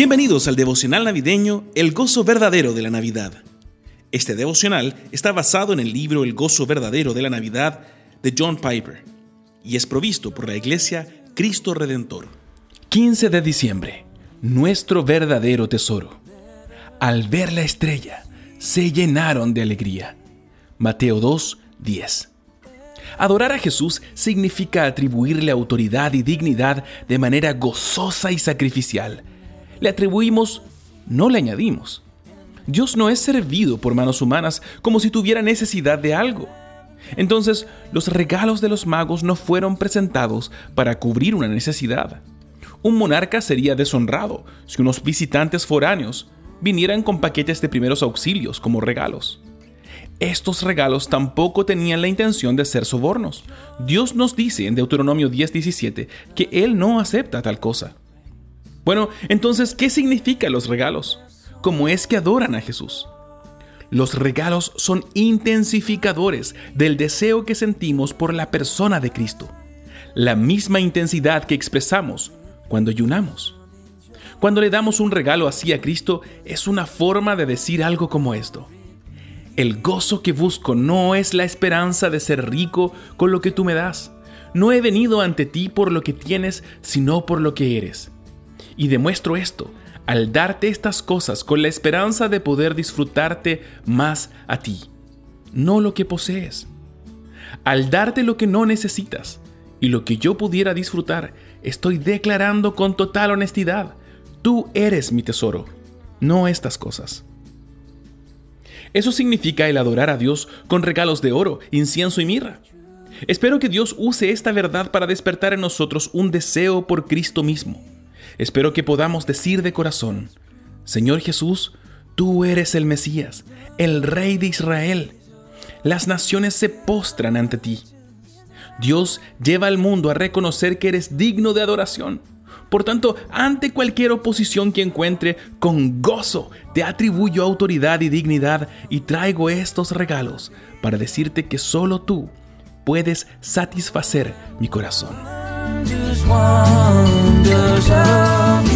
Bienvenidos al devocional navideño El gozo verdadero de la Navidad. Este devocional está basado en el libro El gozo verdadero de la Navidad de John Piper y es provisto por la iglesia Cristo Redentor. 15 de diciembre, nuestro verdadero tesoro. Al ver la estrella, se llenaron de alegría. Mateo 2, 10. Adorar a Jesús significa atribuirle autoridad y dignidad de manera gozosa y sacrificial le atribuimos, no le añadimos. Dios no es servido por manos humanas como si tuviera necesidad de algo. Entonces, los regalos de los magos no fueron presentados para cubrir una necesidad. Un monarca sería deshonrado si unos visitantes foráneos vinieran con paquetes de primeros auxilios como regalos. Estos regalos tampoco tenían la intención de ser sobornos. Dios nos dice en Deuteronomio 10:17 que Él no acepta tal cosa. Bueno, entonces, ¿qué significan los regalos? ¿Cómo es que adoran a Jesús? Los regalos son intensificadores del deseo que sentimos por la persona de Cristo, la misma intensidad que expresamos cuando ayunamos. Cuando le damos un regalo así a Cristo es una forma de decir algo como esto. El gozo que busco no es la esperanza de ser rico con lo que tú me das. No he venido ante ti por lo que tienes, sino por lo que eres. Y demuestro esto al darte estas cosas con la esperanza de poder disfrutarte más a ti, no lo que posees. Al darte lo que no necesitas y lo que yo pudiera disfrutar, estoy declarando con total honestidad, tú eres mi tesoro, no estas cosas. Eso significa el adorar a Dios con regalos de oro, incienso y mirra. Espero que Dios use esta verdad para despertar en nosotros un deseo por Cristo mismo Espero que podamos decir de corazón, Señor Jesús, tú eres el Mesías, el Rey de Israel. Las naciones se postran ante ti. Dios lleva al mundo a reconocer que eres digno de adoración. Por tanto, ante cualquier oposición que encuentre, con gozo te atribuyo autoridad y dignidad y traigo estos regalos para decirte que solo tú puedes satisfacer mi corazón. Wonders. Of